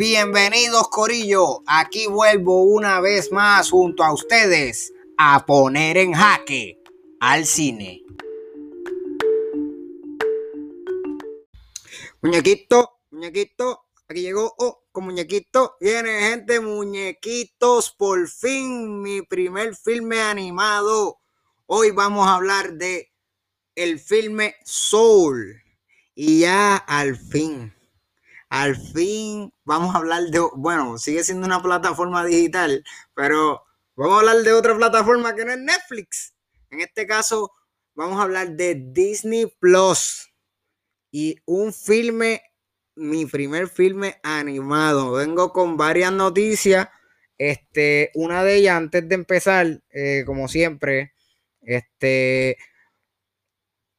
Bienvenidos Corillo, aquí vuelvo una vez más junto a ustedes a poner en jaque al cine. Muñequito, muñequito, aquí llegó, oh, con muñequito, viene gente, muñequitos, por fin mi primer filme animado. Hoy vamos a hablar de el filme Soul. Y ya al fin, al fin vamos a hablar de, bueno, sigue siendo una plataforma digital, pero vamos a hablar de otra plataforma que no es Netflix. En este caso, vamos a hablar de Disney Plus y un filme, mi primer filme animado. Vengo con varias noticias. Este, una de ellas, antes de empezar, eh, como siempre, este,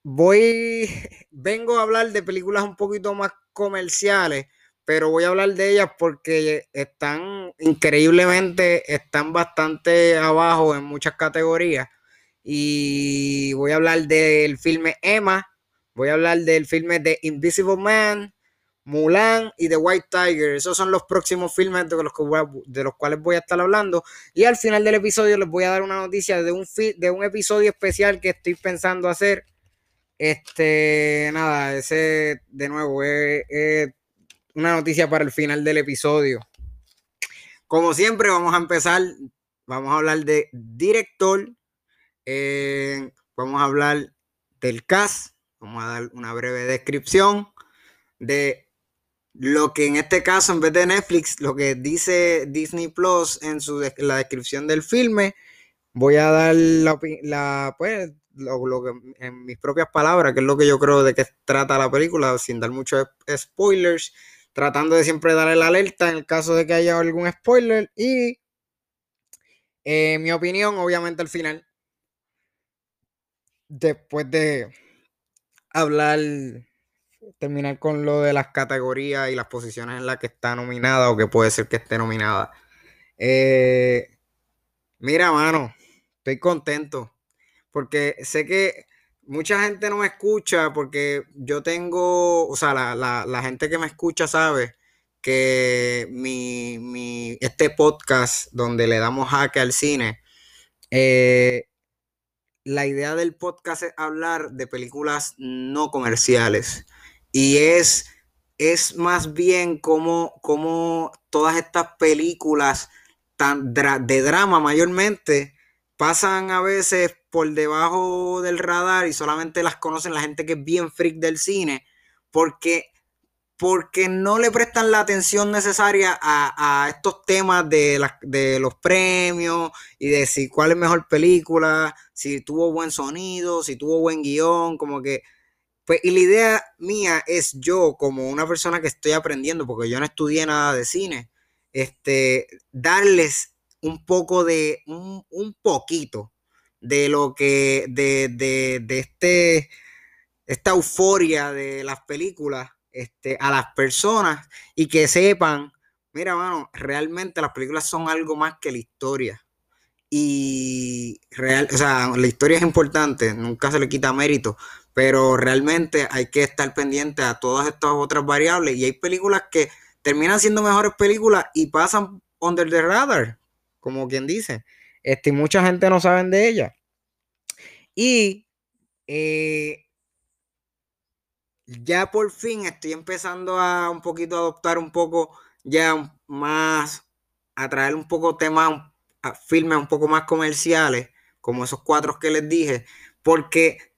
voy, vengo a hablar de películas un poquito más comerciales, pero voy a hablar de ellas porque están increíblemente, están bastante abajo en muchas categorías. Y voy a hablar del filme Emma, voy a hablar del filme The Invisible Man, Mulan y The White Tiger. Esos son los próximos filmes de los, de los cuales voy a estar hablando. Y al final del episodio les voy a dar una noticia de un, de un episodio especial que estoy pensando hacer este, nada, ese de nuevo es, una noticia para el final del episodio. Como siempre, vamos a empezar. Vamos a hablar de director. Eh, vamos a hablar del cast. Vamos a dar una breve descripción de lo que en este caso, en vez de Netflix, lo que dice Disney Plus en su la descripción del filme. Voy a dar la, la pues, lo, en mis propias palabras, que es lo que yo creo de que trata la película, sin dar muchos spoilers, tratando de siempre dar la alerta en el caso de que haya algún spoiler y eh, mi opinión, obviamente al final, después de hablar, terminar con lo de las categorías y las posiciones en las que está nominada o que puede ser que esté nominada. Eh, mira, mano, estoy contento porque sé que mucha gente no me escucha porque yo tengo, o sea, la, gente que me escucha sabe que mi, este podcast donde le damos jaque al cine, eh, la idea del podcast es hablar de películas no comerciales. Y es, es más bien como, como todas estas películas tan de drama mayormente pasan a veces por debajo del radar y solamente las conocen la gente que es bien freak del cine, porque, porque no le prestan la atención necesaria a, estos temas de, de, los premios y de si cuál es mejor película, si tuvo buen sonido, si tuvo buen guion, como que... Pues, y la idea mía es yo, como una persona que estoy aprendiendo, porque yo no estudié nada de cine, este, darles un poco de, un, poquito de lo que, de, de, este, esta euforia de las películas este, a las personas y que sepan, mira, mano, realmente las películas son algo más que la historia. Y real, o sea, la historia es importante, nunca se le quita mérito, pero realmente hay que estar pendiente a todas estas otras variables. Y hay películas que terminan siendo mejores películas y pasan under the radar como quien dice. Este, mucha gente no sabe de ella. Y eh, ya por fin estoy empezando a un poquito adoptar un poco ya más, a traer un poco temas, a filmes un poco más comerciales, como esos cuatro que les dije, porque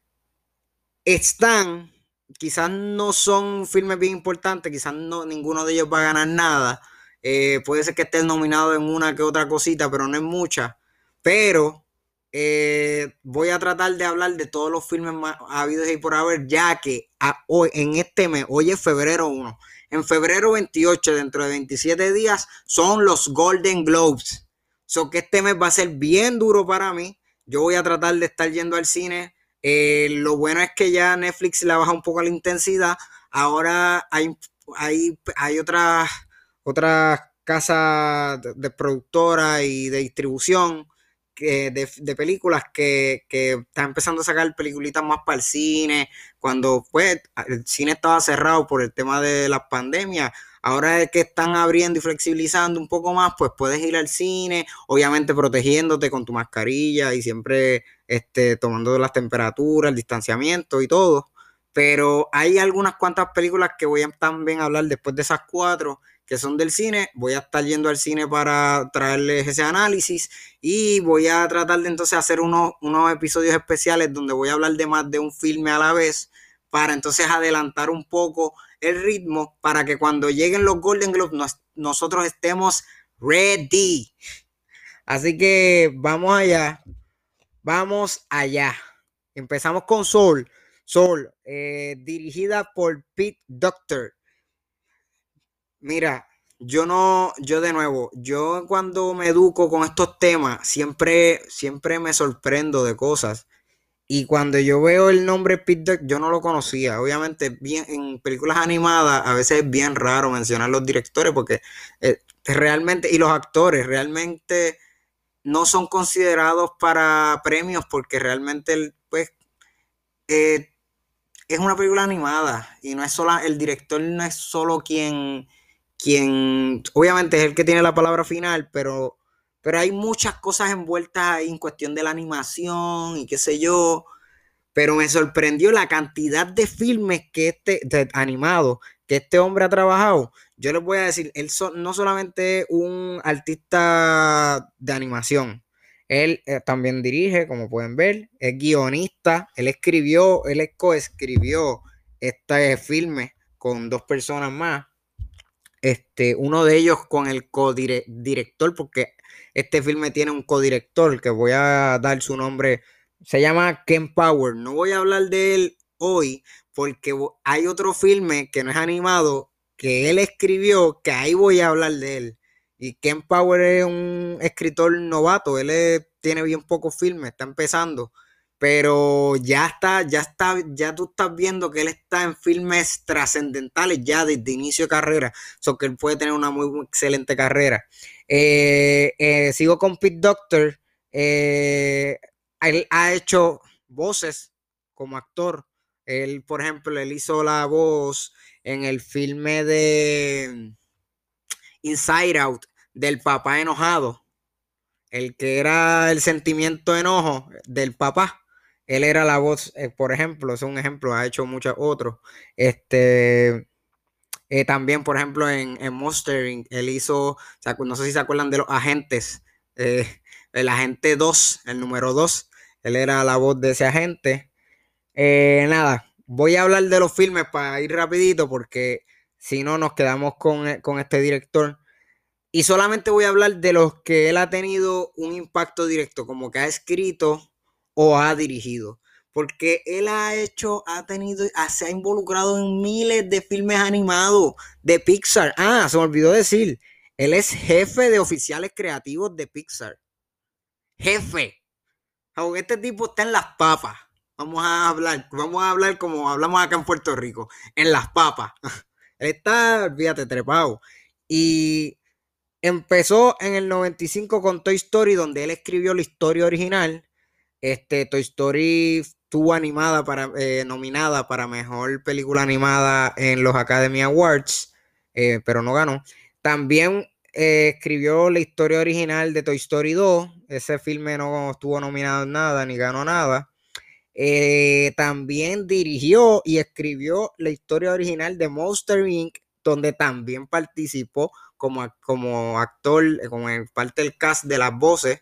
están, quizás no son filmes bien importantes, quizás no, ninguno de ellos va a ganar nada, eh, puede ser que esté nominado en una que otra cosita, pero no es mucha. Pero eh, voy a tratar de hablar de todos los filmes más habidos y por haber, ya que hoy, en este mes, hoy es febrero 1. En febrero 28, dentro de 27 días, son los Golden Globes. So que este mes va a ser bien duro para mí. Yo voy a tratar de estar yendo al cine. Eh, lo bueno es que ya Netflix le baja un poco la intensidad. Ahora hay, hay, hay otras otras casas de, productora y de distribución que, de, películas que, que están empezando a sacar peliculitas más para el cine, cuando pues el cine estaba cerrado por el tema de la pandemia, Ahora que están abriendo y flexibilizando un poco más, pues puedes ir al cine, obviamente protegiéndote con tu mascarilla y siempre este, tomando las temperaturas, el distanciamiento y todo. Pero hay algunas cuantas películas que voy a también hablar después de esas cuatro son del cine. Voy a estar yendo al cine para traerles ese análisis y voy a tratar de entonces hacer unos, unos episodios especiales donde voy a hablar de más de un filme a la vez para entonces adelantar un poco el ritmo para que cuando lleguen los Golden Globes nosotros estemos ready. Así que vamos allá. Vamos allá. Empezamos con Soul. Soul, eh, dirigida por Pete Doctor. Mira, yo no, yo de nuevo, yo cuando me educo con estos temas, siempre, siempre me sorprendo de cosas. Y cuando yo veo el nombre Pete yo no lo conocía. Obviamente, bien, en películas animadas a veces es bien raro mencionar los directores porque eh, realmente, y los actores, realmente no son considerados para premios porque realmente, pues, eh, es una película animada y no es solo, el director no es solo quien quien obviamente es el que tiene la palabra final, pero, pero hay muchas cosas envueltas ahí en cuestión de la animación y qué sé yo. Pero me sorprendió la cantidad de filmes que este, animado que este hombre ha trabajado. Yo les voy a decir, él no solamente es un artista de animación, él eh, también dirige, como pueden ver, es guionista, él escribió, él coescribió este filme con dos personas más. Este, uno de ellos con el codirector, porque este filme tiene un codirector que voy a dar su nombre. Se llama Ken Power. No voy a hablar de él hoy porque hay otro filme que no es animado que él escribió, que ahí voy a hablar de él. Y Ken Power es un escritor novato, él tiene bien pocos filmes, está empezando pero ya está, ya está, ya tú estás viendo que él está en filmes trascendentales ya desde inicio de carrera, so que él puede tener una muy, excelente carrera. Eh, eh, sigo con Pete Doctor, eh, él ha hecho voces como actor. Él, por ejemplo, él hizo la voz en el filme de Inside Out del papá enojado, el que era el sentimiento de enojo del papá él era la voz, eh, por ejemplo, es un ejemplo, ha hecho muchos otros. Este, eh, también, por ejemplo, en, en Monstering, él hizo, no sé si se acuerdan de los agentes, eh, el agente 2, el número 2, él era la voz de ese agente. nada, voy a hablar de los filmes para ir rapidito porque si no nos quedamos con, con este director. Y solamente voy a hablar de los que él ha tenido un impacto directo, como que ha escrito o ha dirigido. Porque él ha hecho, ha tenido, se ha involucrado en miles de filmes animados de Pixar. Ah, se me olvidó decir, él es jefe de oficiales creativos de Pixar. Jefe. Este tipo está en las papas. Vamos a hablar, vamos a hablar como hablamos acá en Puerto Rico, en las papas. Él está, fíjate, trepado. Y empezó en el 95 con Toy Story, donde él escribió la historia original este, Toy Story estuvo animada para, eh, nominada para mejor película animada en los Academy Awards, eh, pero no ganó. También eh, escribió la historia original de Toy Story 2. Ese filme no estuvo nominado en nada ni ganó nada. también dirigió y escribió la historia original de Monster Inc., donde también participó como, como actor, como parte del cast de las voces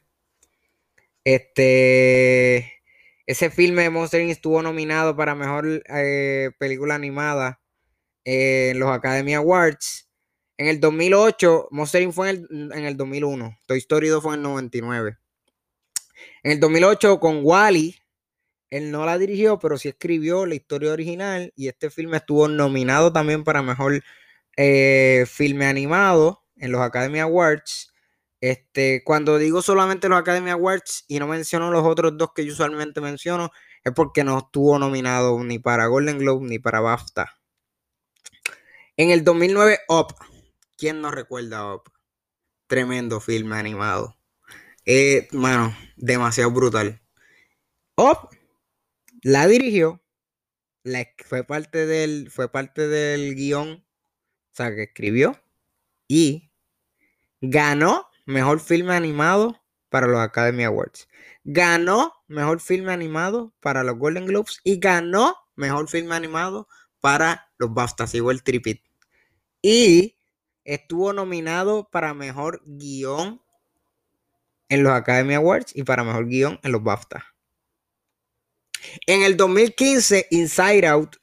este, ese filme de Monster Inc. estuvo nominado para mejor eh, película animada en los Academy Awards. En el 2008, Monster Inc. fue en el, 2001. Toy Story 2 fue en el 99. En el 2008, con Wally, él no la dirigió, pero sí escribió la historia original. Y este filme estuvo nominado también para mejor eh, filme animado en los Academy Awards. Este, cuando digo solamente los Academy Awards y no menciono los otros dos que yo usualmente menciono, es porque no estuvo nominado ni para Golden Globe ni para BAFTA. En el 2009, Up. ¿Quién no recuerda Up? Tremendo filme animado. Eh, mano, demasiado brutal. Up la dirigió, fue, parte del, fue parte del guion o sea, que escribió y ganó mejor filme animado para los Academy Awards. Ganó mejor filme animado para los Golden Globes y ganó mejor filme animado para los BAFTA, igual el tripit. Y estuvo nominado para mejor guion en los Academy Awards y para mejor guion en los BAFTA. En el 2015, Inside Out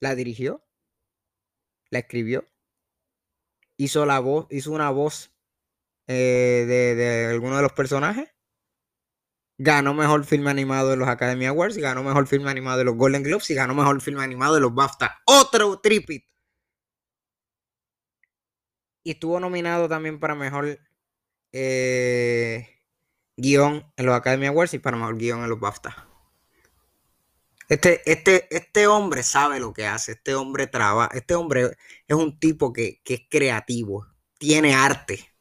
la dirigió, la escribió, hizo la voz, hizo una voz eh, de, de alguno de los personajes. Ganó mejor filme animado de los Academy Awards, ganó mejor filme animado de los Golden Globes y ganó mejor filme animado de los BAFTA. Otro tripit. Y estuvo nominado también para mejor eh, guion en los Academy Awards y para mejor guion en los BAFTA. Este, este, este hombre sabe lo que hace, este hombre trabaja, este hombre es un tipo que, que es creativo, tiene arte.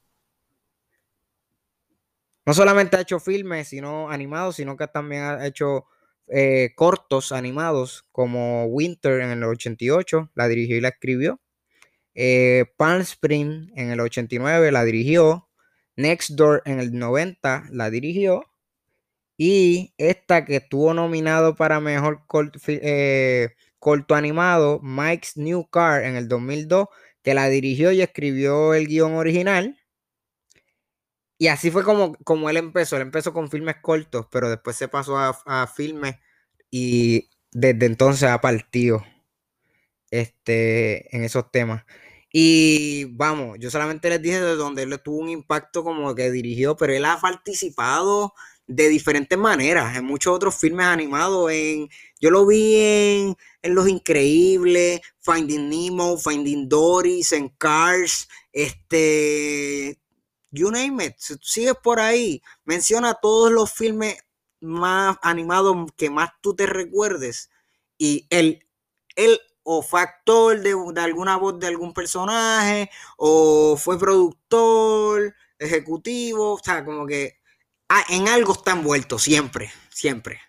No solamente ha hecho filmes, sino animados, sino que también ha hecho eh, cortos animados como Winter en el 88, la dirigió y la escribió. Eh, Palm Spring en el 89 la dirigió. Next Door en el 90 la dirigió. Y esta que estuvo nominado para mejor eh, corto, animado, Mike's New Car en el 2002, que la dirigió y escribió el guion original. Y así fue como, como él empezó. Él empezó con filmes cortos, pero después se pasó a, a filmes y desde entonces ha partido este, en esos temas. Y vamos, yo solamente les dije de donde él tuvo un impacto como que dirigió, pero él ha participado de diferentes maneras en muchos otros filmes animados. En, yo lo vi en, en Los Increíbles, Finding Nemo, Finding Dory, en Cars, este, you name it. Si sigues por ahí, menciona todos los filmes más animados que más tú te recuerdes. Y él, él o fue actor de, de, alguna voz de algún personaje, o fue productor, ejecutivo, o sea, como que ah, en algo está envuelto, siempre, siempre.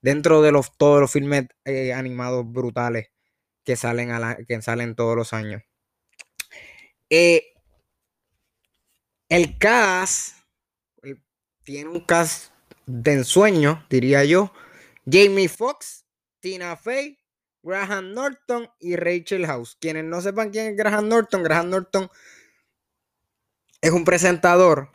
Dentro de los, todos los filmes eh, animados brutales que salen, a la, que salen todos los años. Eh, el cast eh, tiene un cast de ensueño, diría yo. Jamie Foxx, Tina Fey, Graham Norton y Rachel House. Quienes no sepan quién es Graham Norton, Graham Norton es un presentador.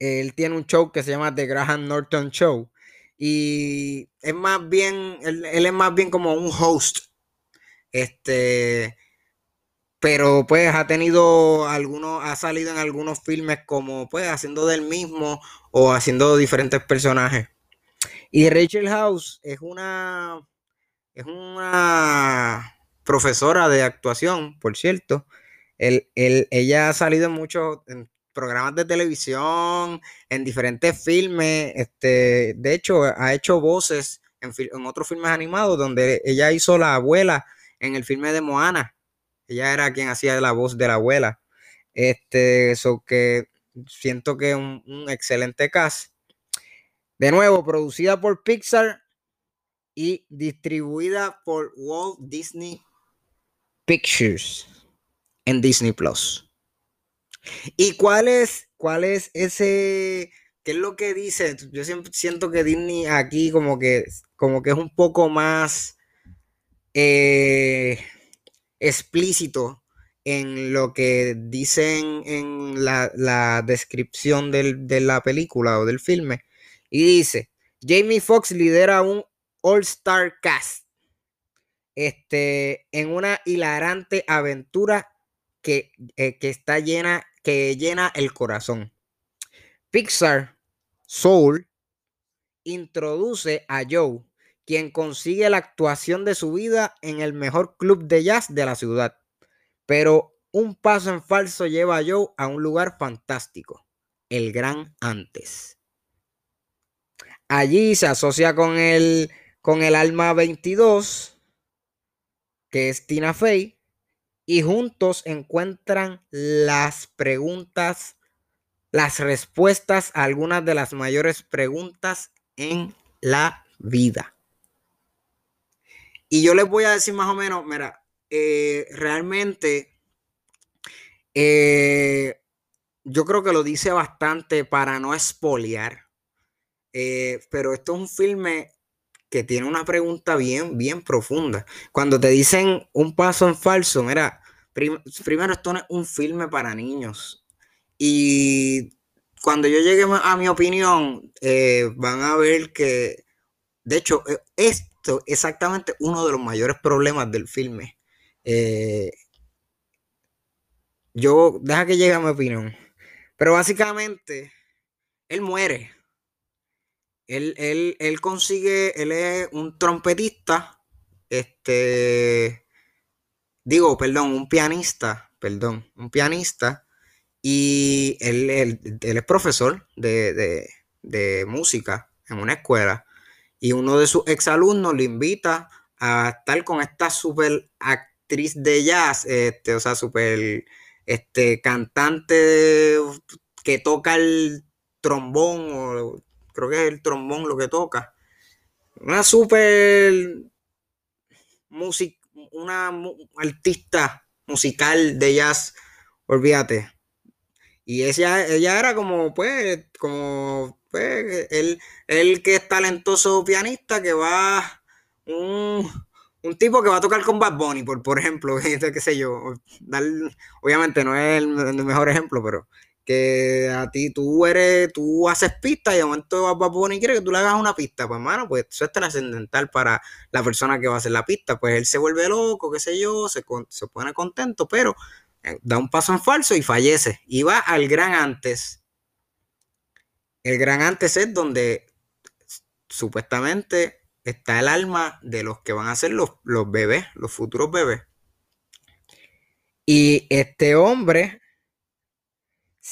Él tiene un show que se llama The Graham Norton Show. Y es más bien, él, él es más bien como un host. Este, pero pues ha tenido algunos, ha salido en algunos filmes como pues haciendo del mismo o haciendo diferentes personajes. Y Rachel House es una es una profesora de actuación, por cierto. ella ha salido en muchos programas de televisión, en diferentes filmes. Este, de hecho, ha hecho voces en, otros filmes animados donde ella hizo la abuela en el filme de Moana. Ella era quien hacía la voz de la abuela. Este, eso que siento que es un, un excelente cast. De nuevo, producida por Pixar y distribuida por Walt Disney Pictures en Disney Plus. ¿Y cuál es, cuál es ese, qué es lo que dice? Yo siempre siento que Disney aquí como que, como que es un poco más eh, explícito en lo que dicen en la, la descripción del, de la película o del filme. Y dice, Jamie Foxx lidera un All Star Cast. Este, en una hilarante aventura que, eh, que está llena, que llena el corazón. Pixar Soul introduce a Joe, quien consigue la actuación de su vida en el mejor club de jazz de la ciudad. Pero un paso en falso lleva a Joe a un lugar fantástico, el Gran Antes. Allí se asocia con el con el alma 22, que es Tina Fey, y juntos encuentran las preguntas, las respuestas a algunas de las mayores preguntas en la vida. Y yo les voy a decir más o menos, mira, eh, realmente eh, yo creo que lo dice bastante para no espoliar. Eh, pero esto es un filme que tiene una pregunta bien, bien profunda. Cuando te dicen un paso en falso, mira, primero esto es un filme para niños. Y cuando yo llegue a mi opinión, van a ver que, de hecho, esto es exactamente uno de los mayores problemas del filme. Eh, yo, deja que llegue a mi opinión. Pero básicamente, él muere. Él, él, consigue, él es un trompetista, este, digo, perdón, un pianista, perdón, un pianista, y él, es profesor de, de, música en una escuela, y uno de sus exalumnos le invita a estar con esta super actriz de jazz, este, o sea, súper este, cantante que toca el trombón, o creo que es el trombón lo que toca. Una súper música, una artista musical de jazz, olvídate. Y ella, ella era como, pues, como, pues, el, el que es talentoso pianista que va un un tipo que va a tocar con Bad Bunny, por, por ejemplo, qué sé yo, obviamente no es el, mejor ejemplo, pero que a ti tú eres, tú haces pista y de momento Bad Bunny quiere que tú le hagas una pista, pues hermano, pues eso es trascendental para la persona que va a hacer la pista, pues él se vuelve loco, qué sé yo, se, se pone contento, pero eh, da un paso en falso y fallece, y va al gran antes. El gran antes es donde supuestamente está el alma de los que van a ser los, los bebés, los futuros bebés. Y este hombre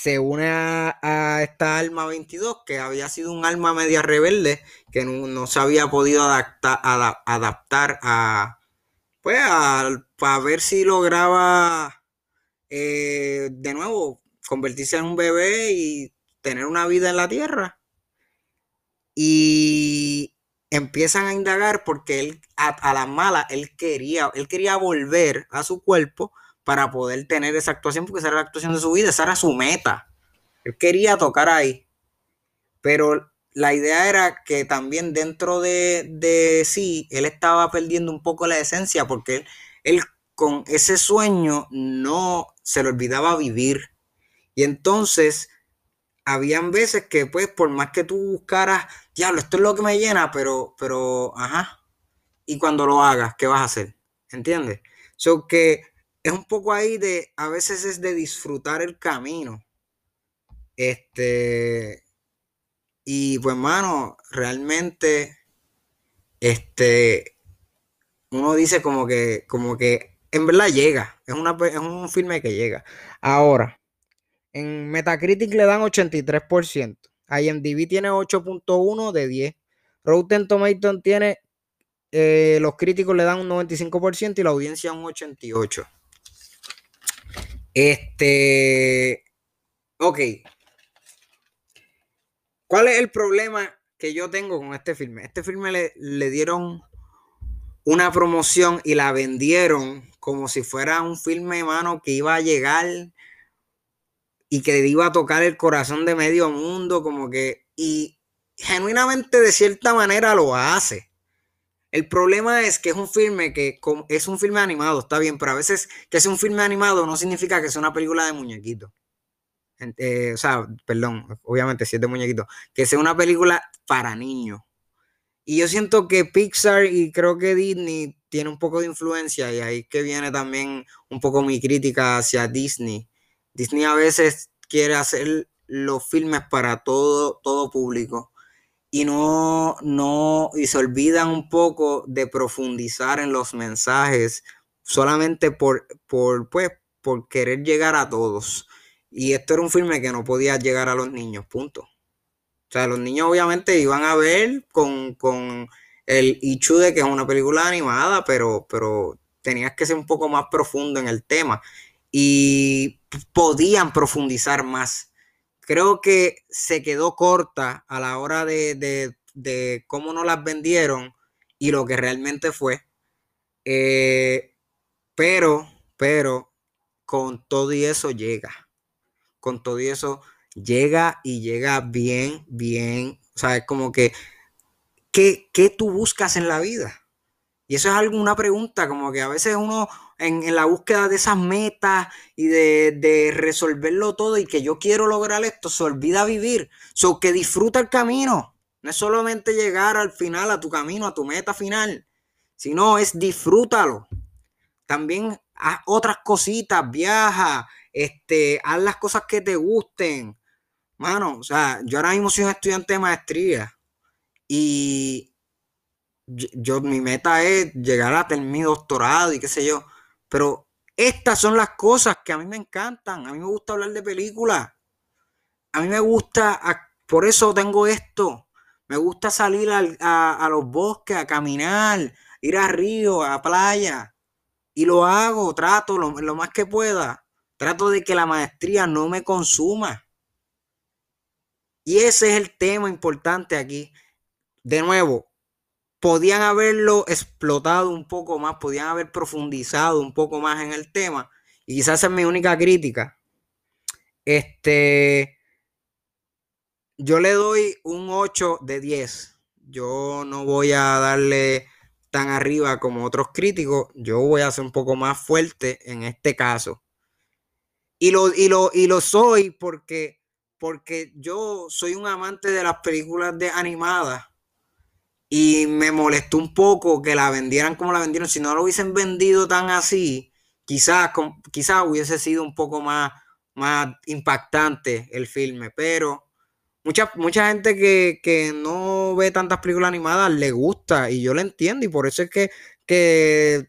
se une a, esta alma 22, que había sido un alma media rebelde, que no, se había podido adaptar, adaptar a, pues, a, ver si lograba eh, de nuevo convertirse en un bebé y tener una vida en la tierra. Y empiezan a indagar porque él, a, la mala, él quería, él quería volver a su cuerpo para poder tener esa actuación, porque esa era la actuación de su vida, esa era su meta. Él quería tocar ahí. Pero la idea era que también dentro de, de sí, él estaba perdiendo un poco la esencia, porque él, él con ese sueño no se le olvidaba vivir. Y entonces habían veces que, pues, por más que tú buscaras, diablo, esto es lo que me llena, pero, pero, ajá. Y cuando lo hagas, ¿qué vas a hacer? ¿Entiendes? So que es un poco ahí de, a veces es de disfrutar el camino. Este, y pues, mano, realmente, este, uno dice como que, como que, en verdad llega. Es, una, es un filme que llega. Ahora, en Metacritic le dan 83%. IMDb tiene 8.1 de 10. Rotten Tomatoes tiene, eh, los críticos le dan un 95% y la audiencia un 88%. Este, ok. ¿Cuál es el problema que yo tengo con este filme? Este filme le, dieron una promoción y la vendieron como si fuera un filme, mano, que iba a llegar y que iba a tocar el corazón de medio mundo, como que, y genuinamente de cierta manera lo hace. El problema es que es un filme que es un filme animado, está bien, pero a veces que sea un filme animado no significa que sea una película de muñequitos. Eh, o sea, perdón, obviamente si muñequitos, que sea una película para niños. Y yo siento que Pixar y creo que Disney tiene un poco de influencia y ahí que viene también un poco mi crítica hacia Disney Disney a veces quiere hacer los filmes para todo, todo público y no, no, y se olvidan un poco de profundizar en los mensajes solamente por, por, pues, por querer llegar a todos. Y esto era un filme que no podía llegar a los niños, punto. O sea, los niños obviamente iban a ver con, con el Ichu de que es una película animada, pero, pero tenías que ser un poco más profundo en el tema y podían profundizar más. Creo que se quedó corta a la hora de, cómo no las vendieron y lo que realmente fue. Eh, Pero, pero, con todo y eso llega. Con todo y eso llega y llega bien, bien. O sea, es como que, ¿qué, qué tú buscas en la vida? Y eso es algo, una pregunta, como que a veces uno en, la búsqueda de esas metas y de, resolverlo todo y que yo quiero lograr esto, se olvida vivir. So que disfruta el camino. No es solamente llegar al final, a tu camino, a tu meta final, sino es disfrútalo. También haz otras cositas, viaja, este, haz las cosas que te gusten. Mano, o sea, yo ahora mismo soy un estudiante de maestría y yo, mi meta es llegar a tener mi doctorado y qué sé yo, pero estas son las cosas que a mí me encantan, a mí me gusta hablar de películas, a mí me gusta, por eso tengo esto, me gusta salir a, los bosques, a caminar, ir a río, a playa, y lo hago, trato lo, lo más que pueda, trato de que la maestría no me consuma. Y ese es el tema importante aquí. De nuevo, podían haberlo explotado un poco más, podían haber profundizado un poco más en el tema. Y quizás es mi única crítica. Este, yo le doy un 8 de 10. Yo no voy a darle tan arriba como otros críticos. Yo voy a ser un poco más fuerte en este caso. Y lo, y lo, y lo soy porque, porque yo soy un amante de las películas de animadas y me molestó un poco que la vendieran como la vendieron. Si no lo hubiesen vendido tan así, quizás, quizás hubiese sido un poco más, más impactante el filme. Pero mucha, mucha gente que, no ve tantas películas animadas le gusta y yo lo entiendo. Y por eso es que, que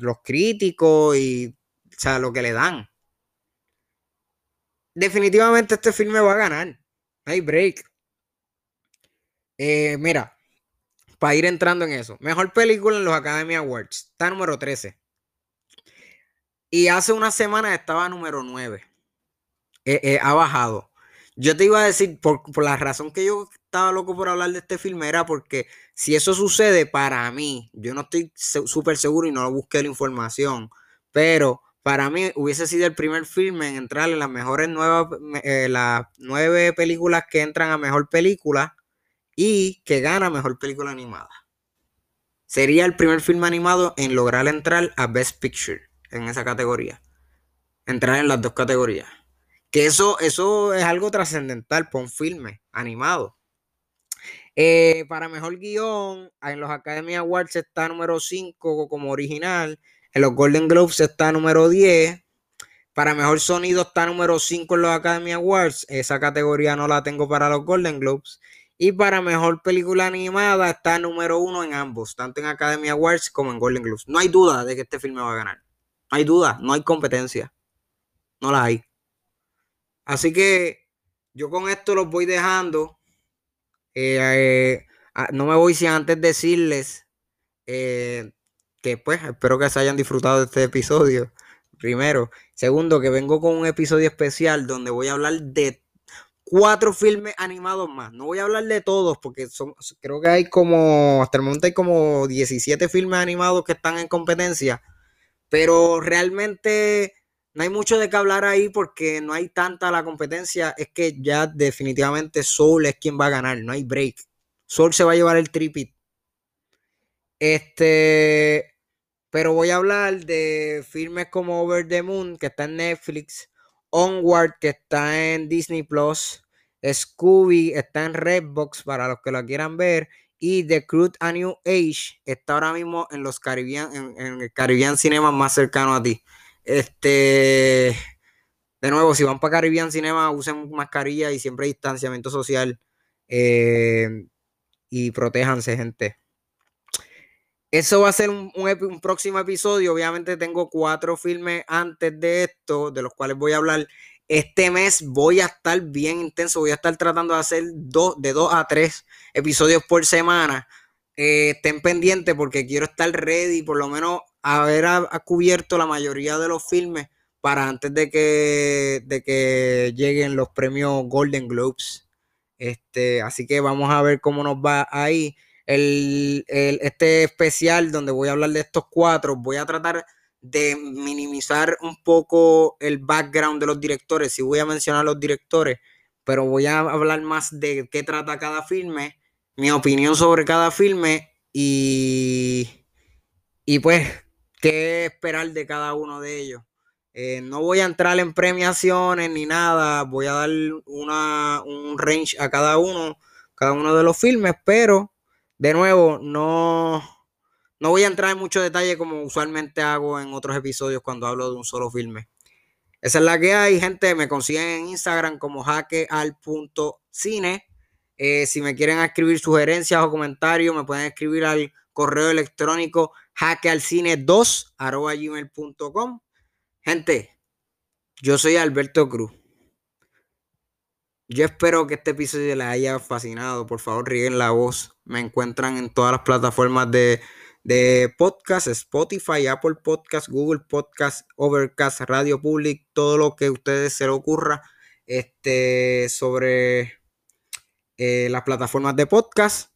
los críticos y o lo que le dan. Definitivamente este filme va a ganar. Hay break. Eh, mira, para ir entrando en eso. Mejor película en los Academy Awards. Está número 13. Y hace una semana estaba número 9. Eh, eh, ha bajado. Yo te iba a decir, por, la razón que yo estaba loco por hablar de este filme, era porque si eso sucede para mí, yo no estoy súper seguro y no busqué la información, pero para mí hubiese sido el primer filme en entrar en las mejores nuevas, las nueve películas que entran a mejor película y que gana mejor película animada. Sería el primer filme animado en lograr entrar a Best Picture en esa categoría. Entrar en las dos categorías. Que eso, eso es algo trascendental para un filme animado. Eh, para mejor guion, en los Academy Awards está número 5 como original. En los Golden Globes está número 10. Para mejor sonido está número 5 en los Academy Awards. Esa categoría no la tengo para los Golden Globes. Y para mejor película animada está número uno en ambos, tanto en Academy Awards como en Golden Globes. No hay duda de que este filme va a ganar. No hay duda, no hay competencia. No la hay. Así que yo con esto los voy dejando. Eh, eh, no me voy sin antes decirles eh, que pues espero que se hayan disfrutado de este episodio. Primero. Segundo, que vengo con un episodio especial donde voy a hablar de cuatro filmes animados más. No voy a hablar de todos porque son, creo que hay como, hasta el momento hay como 17 filmes animados que están en competencia, pero realmente no hay mucho de qué hablar ahí porque no hay tanta la competencia. Es que ya definitivamente Soul es quien va a ganar, no hay break. Soul se va a llevar el tripit. Este, pero voy a hablar de filmes como Over the Moon, que está en Netflix, Onward, que está en Disney Plus, Scooby está en Redbox para los que lo quieran ver. Y The Crude a New Age está ahora mismo en los Caribbean, en, el Caribbean Cinema más cercano a ti. Este, de nuevo, si van para Caribbean Cinema, usen mascarilla y siempre distanciamiento social. Eh, y protéjanse, gente. Eso va a ser un, un, próximo episodio. Obviamente tengo cuatro filmes antes de esto, de los cuales voy a hablar. Este mes voy a estar bien intenso, voy a estar tratando de hacer dos, de dos a tres episodios por semana. Eh, estén pendientes porque quiero estar ready, por lo menos haber cubierto la mayoría de los filmes para antes de que, de que lleguen los premios Golden Globes. Este, así que vamos a ver cómo nos va ahí. el, este especial donde voy a hablar de estos cuatro, voy a tratar de minimizar un poco el background de los directores. Sí voy a mencionar a los directores, pero voy a hablar más de qué trata cada filme, mi opinión sobre cada filme y, y pues qué esperar de cada uno de ellos. Eh, no voy a entrar en premiaciones ni nada, voy a dar una, un range a cada uno, cada uno de los filmes, pero de nuevo, no, no voy a entrar en mucho detalle como usualmente hago en otros episodios cuando hablo de un solo filme. Esa es la que hay, gente. Me consiguen en Instagram como hackeal.cine. Eh, si me quieren escribir sugerencias o comentarios, me pueden escribir al correo electrónico hackealcine2 gmail.com. Gente, yo soy Alberto Cruz. Yo espero que este episodio les haya fascinado. Por favor, rieguen la voz. Me encuentran en todas las plataformas de de podcast, Spotify, Apple Podcast, Google Podcast, Overcast, Radio Public, todo lo que a ustedes se les ocurra este, sobre eh, las plataformas de podcast.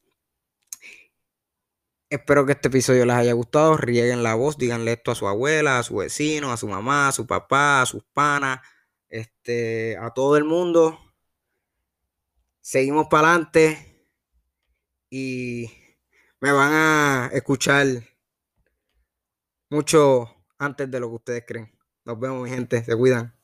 Espero que este episodio les haya gustado. Rieguen la voz, díganle esto a su abuela, a su vecino, a su mamá, a su papá, a sus panas, este, a todo el mundo. Seguimos para adelante y me van a escuchar mucho antes de lo que ustedes creen. Nos vemos, mi gente. Se cuidan.